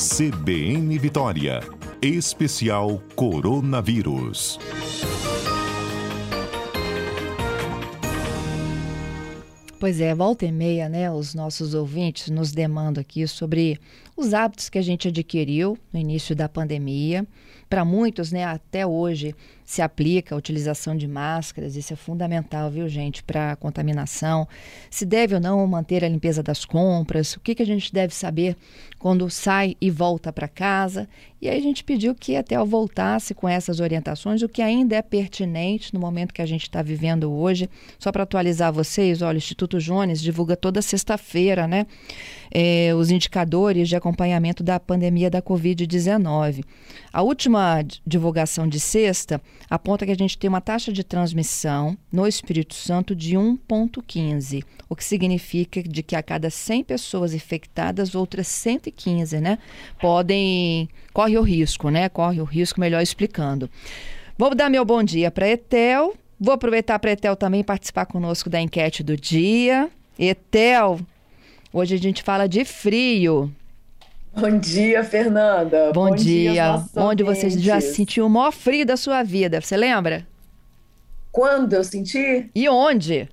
CBN Vitória. Especial Coronavírus. Pois é, volta e meia, né? Os nossos ouvintes nos demandam aqui sobre os hábitos que a gente adquiriu no início da pandemia. Para muitos, né, até hoje se aplica a utilização de máscaras, isso é fundamental, viu, gente, para a contaminação. Se deve ou não manter a limpeza das compras, o que, que a gente deve saber quando sai e volta para casa. E aí a gente pediu que até ao voltasse com essas orientações, o que ainda é pertinente no momento que a gente está vivendo hoje. Só para atualizar vocês, olha, o Instituto Jones divulga toda sexta-feira, né? Eh, os indicadores de acompanhamento da pandemia da Covid-19. A última divulgação de sexta aponta que a gente tem uma taxa de transmissão no Espírito Santo de 1,15, o que significa de que a cada 100 pessoas infectadas, outras 115, né, podem corre o risco, né? Corre o risco, melhor explicando. Vou dar meu bom dia para Etel. Vou aproveitar para Etel também participar conosco da enquete do dia. Etel, hoje a gente fala de frio. Bom dia, Fernanda. Bom, Bom dia. dia Onde você já sentiu o maior frio da sua vida? Você lembra? Quando eu senti? E onde?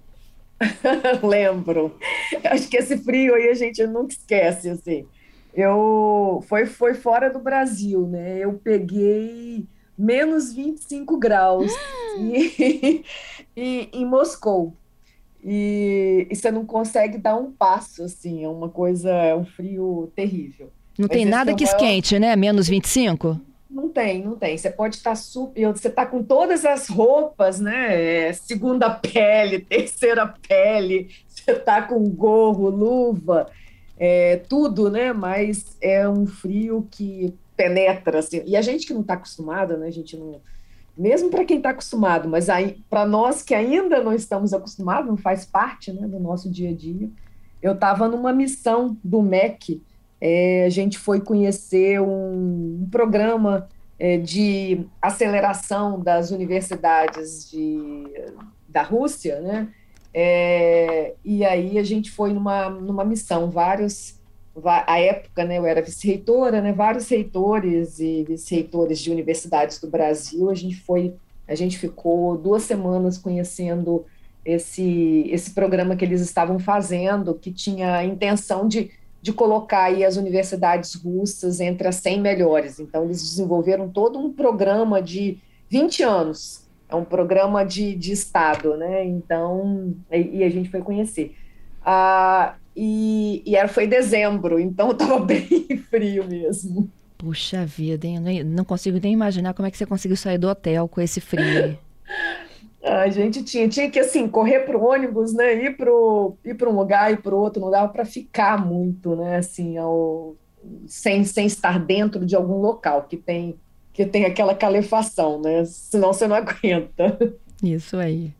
Lembro. Acho que esse frio aí a gente nunca esquece, assim. Eu foi, foi fora do Brasil, né? Eu peguei menos 25 graus e, e, em Moscou. E, e, você não consegue dar um passo, assim, é uma coisa, é um frio terrível. Não tem nada que esquente, né? Menos 25? Não tem, não tem. Você pode estar super. Você está com todas as roupas, né? É, segunda pele, terceira pele, você está com gorro, luva, é, tudo, né? Mas é um frio que penetra, assim. E a gente que não está acostumado, né? A gente não. Mesmo para quem está acostumado, mas para nós que ainda não estamos acostumados, não faz parte né, do nosso dia a dia. Eu estava numa missão do MEC é, a gente foi conhecer um, um programa é, de aceleração das universidades de, da Rússia, né? É, e aí a gente foi numa, numa missão, vários, a época, né, eu era vice-reitora, né, vários reitores e vice-reitores de universidades do Brasil, a gente foi, a gente ficou duas semanas conhecendo esse, esse programa que eles estavam fazendo, que tinha a intenção de de colocar aí as universidades russas entre as 100 melhores. Então, eles desenvolveram todo um programa de 20 anos, é um programa de, de Estado, né? Então, e, e a gente foi conhecer. Ah, e, e era, foi dezembro, então estava bem frio mesmo. Puxa vida, hein? Não consigo nem imaginar como é que você conseguiu sair do hotel com esse frio. A gente tinha, tinha que assim correr para o ônibus, né? Ir para ir para um lugar e para outro, não dava para ficar muito, né? Assim, ao, sem, sem estar dentro de algum local que tem que tem aquela calefação, né? Senão você não aguenta. Isso aí.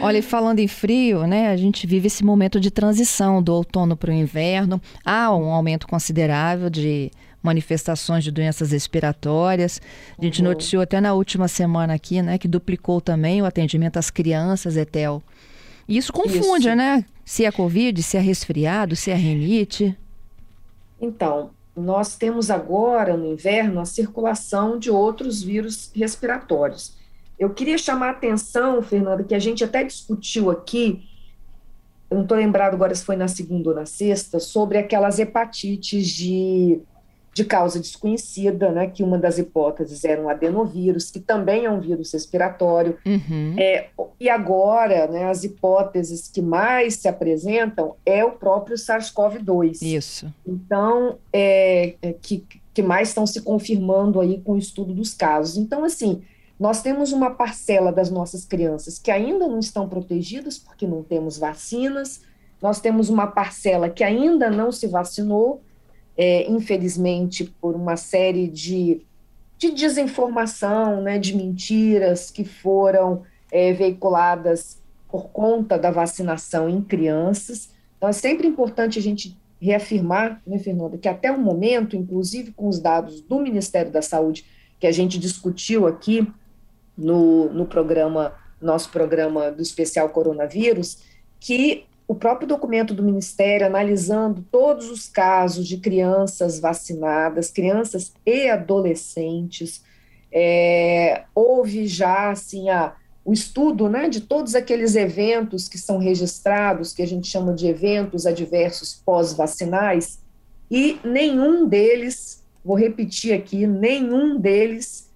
Olha, falando em frio, né? A gente vive esse momento de transição do outono para o inverno. Há um aumento considerável de manifestações de doenças respiratórias. A gente uhum. noticiou até na última semana aqui, né, que duplicou também o atendimento às crianças, Etel. E isso confunde, isso. né? Se é Covid, se é resfriado, se é renite. Então, nós temos agora no inverno a circulação de outros vírus respiratórios. Eu queria chamar a atenção, Fernanda, que a gente até discutiu aqui, eu não estou lembrado agora se foi na segunda ou na sexta, sobre aquelas hepatites de de causa desconhecida, né, que uma das hipóteses era um adenovírus, que também é um vírus respiratório. Uhum. É, e agora, né, as hipóteses que mais se apresentam é o próprio SARS-CoV-2. Isso. Então, é, é, que, que mais estão se confirmando aí com o estudo dos casos. Então, assim, nós temos uma parcela das nossas crianças que ainda não estão protegidas porque não temos vacinas, nós temos uma parcela que ainda não se vacinou, é, infelizmente, por uma série de, de desinformação, né, de mentiras que foram é, veiculadas por conta da vacinação em crianças. Então, é sempre importante a gente reafirmar, né, Fernanda, que até o momento, inclusive com os dados do Ministério da Saúde, que a gente discutiu aqui no, no programa, nosso programa do especial coronavírus, que o próprio documento do Ministério analisando todos os casos de crianças vacinadas, crianças e adolescentes. É, houve já assim a, o estudo né, de todos aqueles eventos que são registrados, que a gente chama de eventos adversos pós-vacinais, e nenhum deles, vou repetir aqui, nenhum deles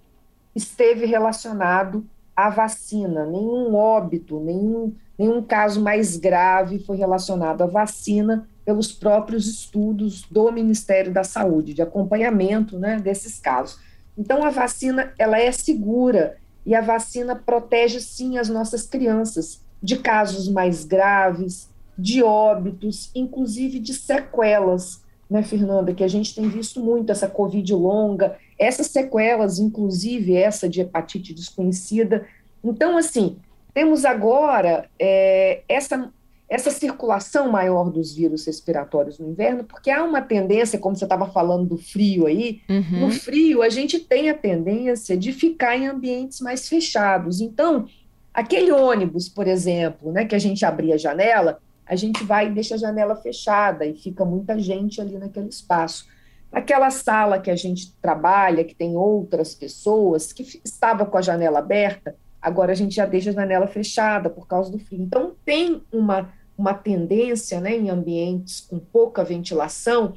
esteve relacionado à vacina, nenhum óbito, nenhum Nenhum caso mais grave foi relacionado à vacina pelos próprios estudos do Ministério da Saúde, de acompanhamento né, desses casos. Então, a vacina ela é segura e a vacina protege, sim, as nossas crianças de casos mais graves, de óbitos, inclusive de sequelas, né, Fernanda, que a gente tem visto muito essa Covid longa, essas sequelas, inclusive essa de hepatite desconhecida. Então, assim, temos agora é, essa, essa circulação maior dos vírus respiratórios no inverno, porque há uma tendência, como você estava falando do frio aí, uhum. no frio a gente tem a tendência de ficar em ambientes mais fechados. Então, aquele ônibus, por exemplo, né, que a gente abria a janela, a gente vai e deixa a janela fechada e fica muita gente ali naquele espaço. Naquela sala que a gente trabalha, que tem outras pessoas, que estava com a janela aberta, Agora a gente já deixa a janela fechada por causa do frio. Então tem uma, uma tendência né, em ambientes com pouca ventilação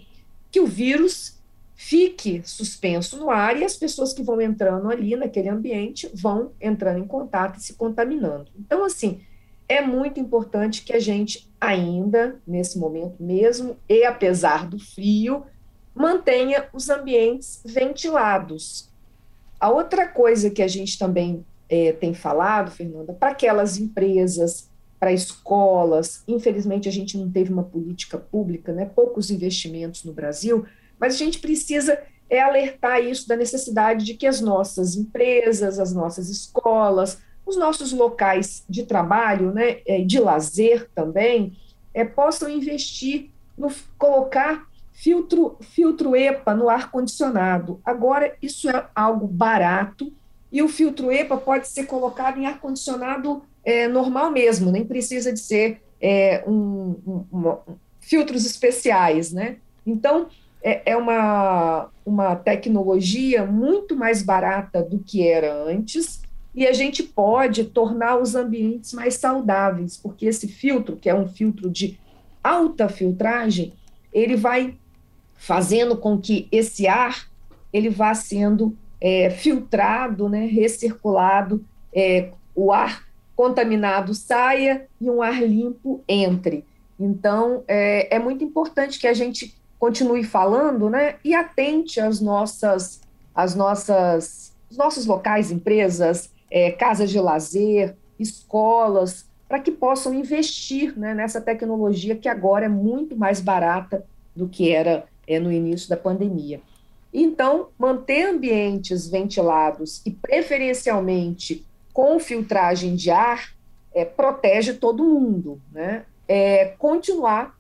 que o vírus fique suspenso no ar e as pessoas que vão entrando ali naquele ambiente vão entrando em contato e se contaminando. Então, assim, é muito importante que a gente ainda, nesse momento mesmo, e apesar do frio, mantenha os ambientes ventilados. A outra coisa que a gente também é, tem falado, Fernanda, para aquelas empresas, para escolas. Infelizmente, a gente não teve uma política pública, né? poucos investimentos no Brasil, mas a gente precisa é alertar isso da necessidade de que as nossas empresas, as nossas escolas, os nossos locais de trabalho, né, é, de lazer também, é, possam investir no colocar filtro, filtro EPA no ar condicionado. Agora, isso é algo barato, e o filtro EPA pode ser colocado em ar-condicionado é, normal mesmo, nem precisa de ser é, um, um, filtros especiais, né? Então, é, é, uma, uma tecnologia muito mais barata do que era antes, e a gente pode tornar os ambientes mais saudáveis, porque esse filtro, que é um filtro de alta filtragem, ele vai fazendo com que esse ar ele vá sendo é, filtrado, né, recirculado, é, o ar contaminado saia e um ar limpo entre. Então, é, é muito importante que a gente continue falando, né, e atente às nossas, às nossas, os nossos locais, empresas, é, casas de lazer, escolas, para que possam investir né, nessa tecnologia que agora é muito mais barata do que era é, no início da pandemia. Então, manter ambientes ventilados e preferencialmente com filtragem de ar é, protege todo mundo, né? É, continuar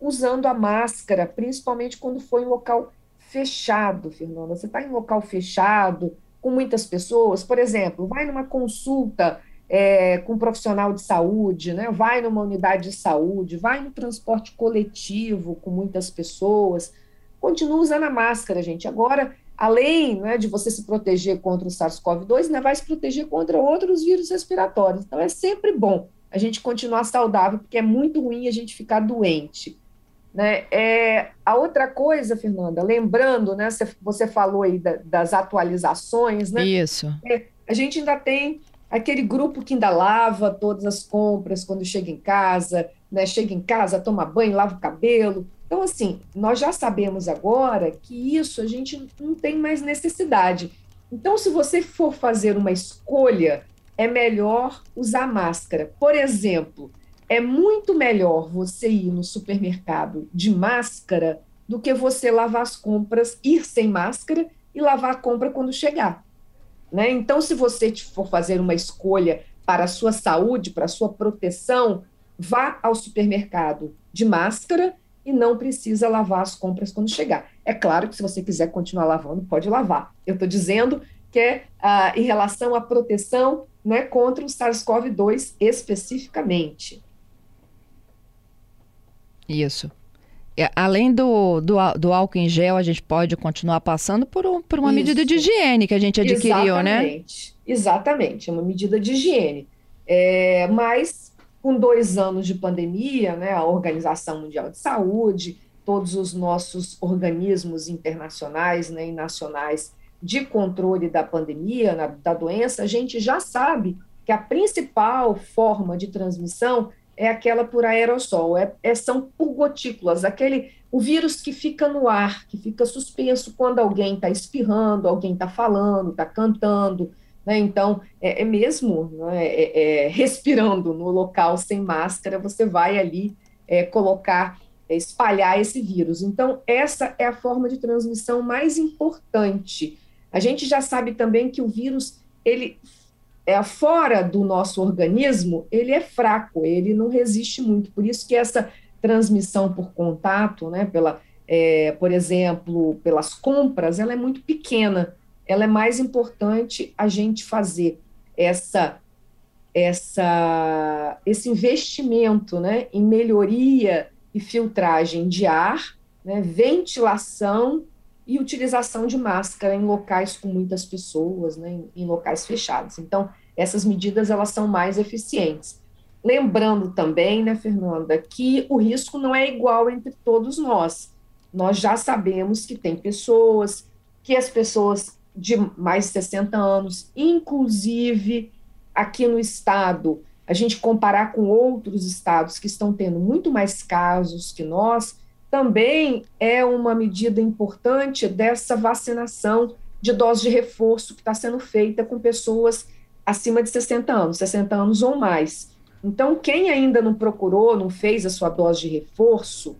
usando a máscara, principalmente quando for em local fechado, Fernanda. Você está em local fechado, com muitas pessoas, por exemplo, vai numa consulta é, com um profissional de saúde, né? vai numa unidade de saúde, vai no transporte coletivo com muitas pessoas continua usando a máscara, gente. Agora, além né, de você se proteger contra o SARS-CoV-2, ainda vai se proteger contra outros vírus respiratórios. Então, é sempre bom a gente continuar saudável, porque é muito ruim a gente ficar doente. Né? É, a outra coisa, Fernanda, lembrando, né, você falou aí da, das atualizações, né? Isso. É, a gente ainda tem aquele grupo que ainda lava todas as compras quando chega em casa, né? Chega em casa, toma banho, lava o cabelo, então, assim, nós já sabemos agora que isso a gente não tem mais necessidade. Então, se você for fazer uma escolha, é melhor usar máscara. Por exemplo, é muito melhor você ir no supermercado de máscara do que você lavar as compras, ir sem máscara e lavar a compra quando chegar. Né? Então, se você for fazer uma escolha para a sua saúde, para a sua proteção, vá ao supermercado de máscara e não precisa lavar as compras quando chegar. É claro que se você quiser continuar lavando, pode lavar. Eu estou dizendo que é ah, em relação à proteção né, contra o SARS-CoV-2 especificamente. Isso. É, além do, do, do, álcool em gel, a gente pode continuar passando por, um, por uma Isso. medida de higiene que a gente adquiriu, né? Exatamente. né? Exatamente, é uma medida de higiene. É, mas com dois anos de pandemia, né, a Organização Mundial de Saúde, todos os nossos organismos internacionais né, e nacionais de controle da pandemia, na, da doença, a gente já sabe que a principal forma de transmissão é aquela por aerossol, é, é, são por gotículas, aquele o vírus que fica no ar, que fica suspenso quando alguém está espirrando, alguém está falando, está cantando, né? Então é, é mesmo né? é, é, respirando no local sem máscara, você vai ali é, colocar, é, espalhar esse vírus. Então essa é a forma de transmissão mais importante. A gente já sabe também que o vírus ele é, fora do nosso organismo, ele é fraco, ele não resiste muito. Por isso que essa transmissão por contato, né, pela, é, por exemplo, pelas compras, ela é muito pequena. Ela é mais importante a gente fazer essa essa esse investimento, né, em melhoria e filtragem de ar, né, ventilação e utilização de máscara em locais com muitas pessoas, né, em, em locais fechados. Então, essas medidas elas são mais eficientes. Lembrando também, né, Fernanda, que o risco não é igual entre todos nós. Nós já sabemos que tem pessoas, que as pessoas de mais de 60 anos, inclusive aqui no estado, a gente comparar com outros estados que estão tendo muito mais casos que nós, também é uma medida importante dessa vacinação de dose de reforço que está sendo feita com pessoas acima de 60 anos, 60 anos ou mais. Então, quem ainda não procurou, não fez a sua dose de reforço,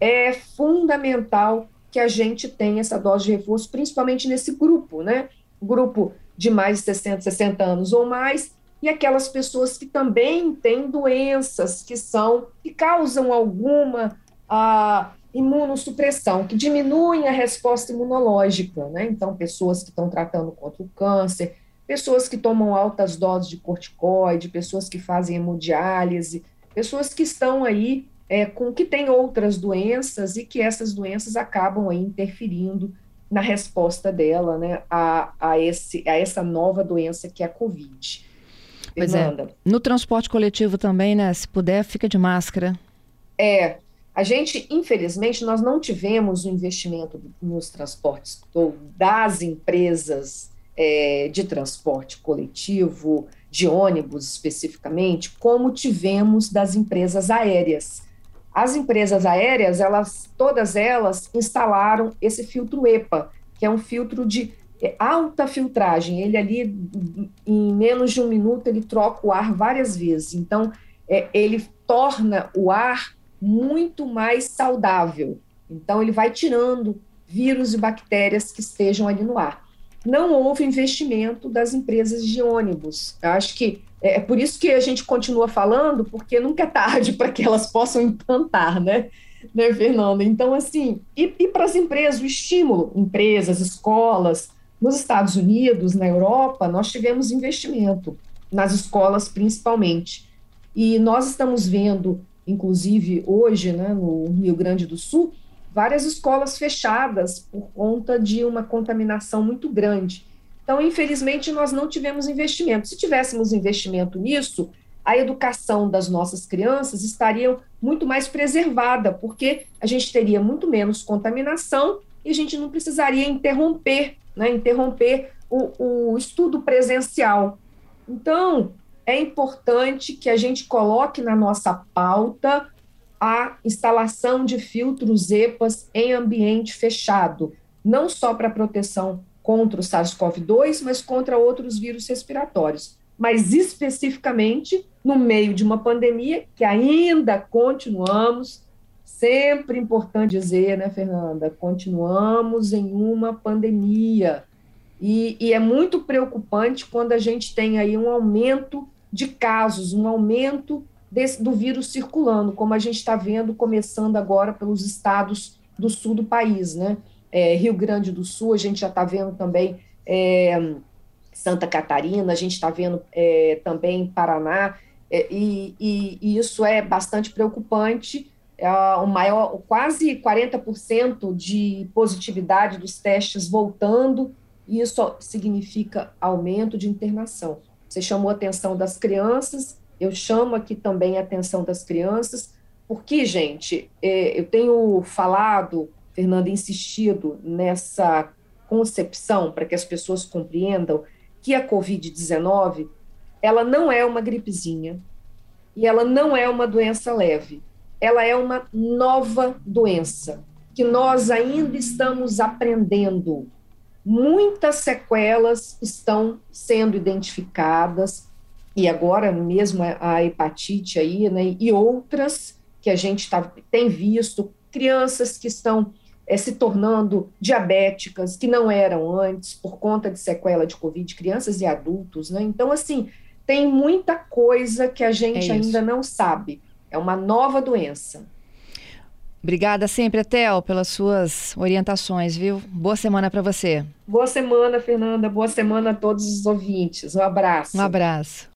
é fundamental que a gente tenha essa dose de reforço, principalmente nesse grupo, né? Grupo de mais de 60, 60 anos ou mais, e aquelas pessoas que também têm doenças que são, que causam alguma a imunossupressão, que diminuem a resposta imunológica, né? Então, pessoas que estão tratando contra o câncer, pessoas que tomam altas doses de corticoide, pessoas que fazem hemodiálise, pessoas que estão aí é, com que têm outras doenças e que essas doenças acabam aí interferindo na resposta dela, né, a, a, esse, a essa nova doença que é a Covid. Pois é. No transporte coletivo também, né? Se puder, fica de máscara. É, a gente, infelizmente, nós não tivemos o investimento nos transportes das empresas é, de transporte coletivo, de ônibus especificamente, como tivemos das empresas aéreas. As empresas aéreas, elas, todas elas instalaram esse filtro EPA, que é um filtro de é, alta filtragem. Ele ali, em menos de um minuto, ele troca o ar várias vezes. Então, é, ele torna o ar muito mais saudável. Então, ele vai tirando vírus e bactérias que estejam ali no ar. Não houve investimento das empresas de ônibus. Eu acho que é, é por isso que a gente continua falando, porque nunca é tarde para que elas possam implantar, né? Né, Fernanda? Então, assim, e, e para as empresas, o estímulo, empresas, escolas, nos Estados Unidos, na Europa, nós tivemos investimento, nas escolas principalmente. E nós estamos vendo inclusive hoje, né, no Rio Grande do Sul, várias escolas fechadas por conta de uma contaminação muito grande. Então, infelizmente, nós não tivemos investimento. Se tivéssemos investimento nisso, a educação das nossas crianças estaria muito mais preservada, porque a gente teria muito menos contaminação e a gente não precisaria interromper, né, interromper o, o estudo presencial. Então, é importante que a gente coloque na nossa pauta a instalação de filtros EPAs em ambiente fechado, não só para proteção contra o SARS-CoV-2, mas contra outros vírus respiratórios, mas especificamente no meio de uma pandemia que ainda continuamos, sempre importante dizer, né, Fernanda, continuamos em uma pandemia. E, e é muito preocupante quando a gente tem aí um aumento de casos, um aumento desse, do vírus circulando, como a gente está vendo começando agora pelos estados do sul do país, né? É, Rio Grande do Sul, a gente já está vendo também é, Santa Catarina, a gente está vendo é, também Paraná, é, e, e, e, isso é bastante preocupante, é o maior, quase 40% de positividade dos testes voltando, e isso significa aumento de internação. Você chamou a atenção das crianças, eu chamo aqui também a atenção das crianças, porque, gente, é, eu tenho falado, Fernanda, insistido nessa concepção para que as pessoas compreendam que a Covid-19 ela não é uma gripezinha e ela não é uma doença leve. Ela é uma nova doença que nós ainda estamos aprendendo. Muitas sequelas estão sendo identificadas e agora mesmo a hepatite aí, né, e outras que a gente tá, tem visto, crianças que estão é, se tornando diabéticas, que não eram antes, por conta de sequela de Covid, crianças e adultos, né? Então, assim, tem muita coisa que a gente é ainda não sabe. É uma nova doença. Obrigada sempre, Tel, pelas suas orientações, viu? Boa semana para você. Boa semana, Fernanda. Boa semana a todos os ouvintes. Um abraço. Um abraço.